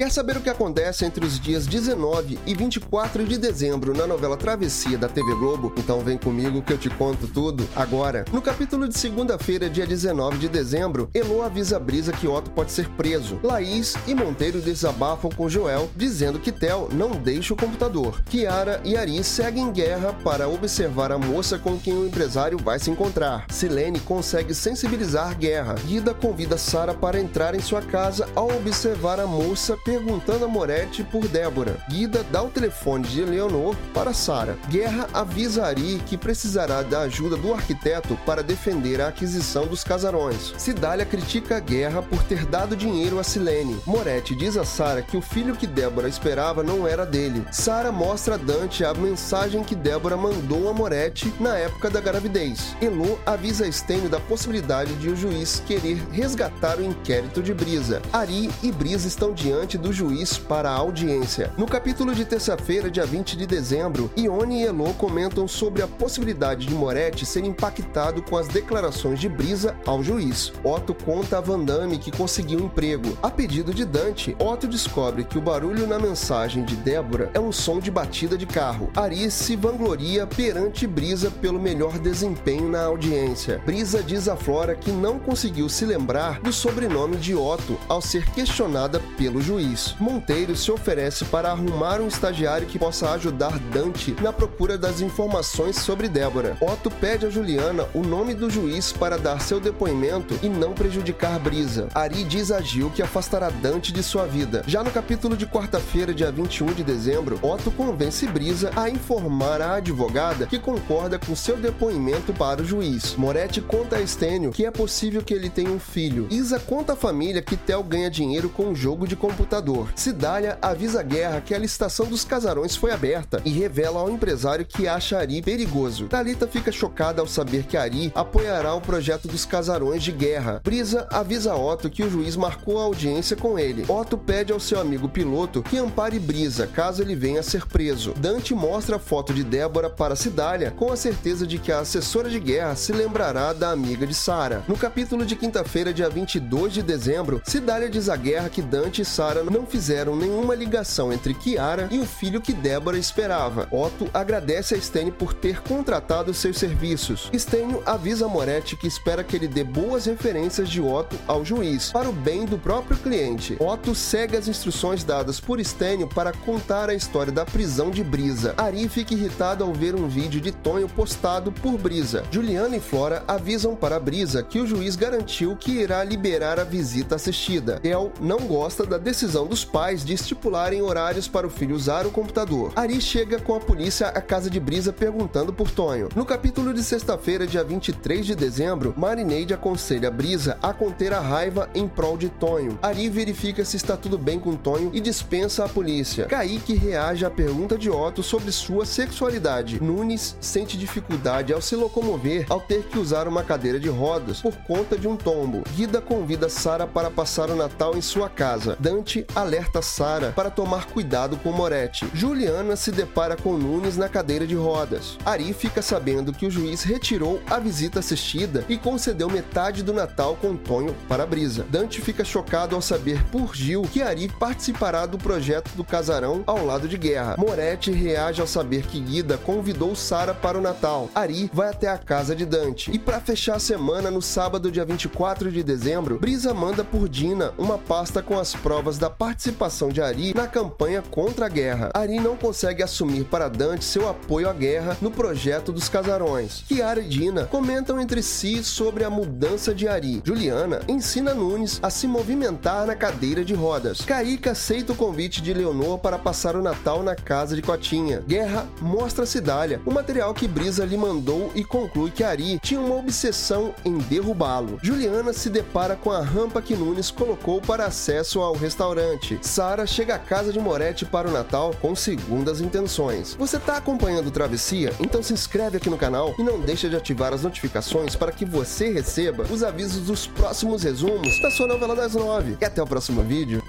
Quer saber o que acontece entre os dias 19 e 24 de dezembro na novela Travessia da TV Globo? Então vem comigo que eu te conto tudo agora. No capítulo de segunda-feira, dia 19 de dezembro, Elo avisa Brisa que Otto pode ser preso. Laís e Monteiro desabafam com Joel, dizendo que Tel não deixa o computador. Kiara e Ari seguem guerra para observar a moça com quem o empresário vai se encontrar. Silene consegue sensibilizar Guerra. Guida convida Sara para entrar em sua casa ao observar a moça perguntando a Moretti por Débora. Guida dá o telefone de Leonor para Sara. Guerra avisa Ari que precisará da ajuda do arquiteto para defender a aquisição dos casarões. Cidália critica a Guerra por ter dado dinheiro a Silene. Moretti diz a Sara que o filho que Débora esperava não era dele. Sara mostra a Dante a mensagem que Débora mandou a Moretti na época da gravidez. Elo avisa Stênio da possibilidade de o juiz querer resgatar o inquérito de Brisa. Ari e Brisa estão diante do juiz para a audiência. No capítulo de terça-feira, dia 20 de dezembro, Ione e Elo comentam sobre a possibilidade de Moretti ser impactado com as declarações de Brisa ao juiz. Otto conta a Vandame que conseguiu um emprego. A pedido de Dante, Otto descobre que o barulho na mensagem de Débora é um som de batida de carro. Ari se vangloria perante Brisa pelo melhor desempenho na audiência. Brisa diz a Flora que não conseguiu se lembrar do sobrenome de Otto ao ser questionada pelo juiz. Monteiro se oferece para arrumar um estagiário que possa ajudar Dante na procura das informações sobre Débora. Otto pede a Juliana o nome do juiz para dar seu depoimento e não prejudicar Brisa. Ari diz a Gil que afastará Dante de sua vida. Já no capítulo de quarta-feira, dia 21 de dezembro, Otto convence Brisa a informar a advogada que concorda com seu depoimento para o juiz. Moretti conta a Estênio que é possível que ele tenha um filho. Isa conta à família que Tel ganha dinheiro com um jogo de computador computador. Cidália avisa a Guerra que a licitação dos casarões foi aberta e revela ao empresário que acha Ari perigoso. Talita fica chocada ao saber que Ari apoiará o projeto dos casarões de guerra. Brisa avisa Otto que o juiz marcou a audiência com ele. Otto pede ao seu amigo piloto que ampare Brisa caso ele venha a ser preso. Dante mostra a foto de Débora para Cidália com a certeza de que a assessora de guerra se lembrará da amiga de Sara. No capítulo de quinta-feira, dia 22 de dezembro, Cidália diz à guerra que Dante e Sara não fizeram nenhuma ligação entre Kiara e o filho que Débora esperava. Otto agradece a Stênio por ter contratado seus serviços. Stênio avisa Moretti que espera que ele dê boas referências de Otto ao juiz, para o bem do próprio cliente. Otto segue as instruções dadas por Stênio para contar a história da prisão de Brisa. Ari fica irritado ao ver um vídeo de Tonho postado por Brisa. Juliana e Flora avisam para Brisa que o juiz garantiu que irá liberar a visita assistida. El não gosta da decisão decisão dos pais de estipularem horários para o filho usar o computador. Ari chega com a polícia à casa de Brisa perguntando por Tonho. No capítulo de sexta-feira, dia 23 de dezembro, Marineide aconselha Brisa a conter a raiva em prol de Tonho. Ari verifica se está tudo bem com Tonho e dispensa a polícia. Kaique reage à pergunta de Otto sobre sua sexualidade. Nunes sente dificuldade ao se locomover ao ter que usar uma cadeira de rodas por conta de um tombo. Guida convida Sara para passar o Natal em sua casa. Dante alerta Sara para tomar cuidado com Moretti. Juliana se depara com Nunes na cadeira de rodas. Ari fica sabendo que o juiz retirou a visita assistida e concedeu metade do Natal com Tonho para a Brisa. Dante fica chocado ao saber por Gil que Ari participará do projeto do casarão ao lado de Guerra. Moretti reage ao saber que Guida convidou Sara para o Natal. Ari vai até a casa de Dante. E para fechar a semana, no sábado, dia 24 de dezembro, Brisa manda por Dina uma pasta com as provas da participação de Ari na campanha contra a guerra. Ari não consegue assumir para Dante seu apoio à guerra no projeto dos casarões. Kiara e Dina comentam entre si sobre a mudança de Ari. Juliana ensina Nunes a se movimentar na cadeira de rodas. Kaique aceita o convite de Leonor para passar o Natal na casa de Cotinha. Guerra mostra a Cidália, o material que Brisa lhe mandou e conclui que Ari tinha uma obsessão em derrubá-lo. Juliana se depara com a rampa que Nunes colocou para acesso ao restaurante restaurante, Sara chega à casa de Moretti para o Natal com segundas intenções. Você está acompanhando Travessia? Então se inscreve aqui no canal e não deixa de ativar as notificações para que você receba os avisos dos próximos resumos da sua novela das nove. E até o próximo vídeo.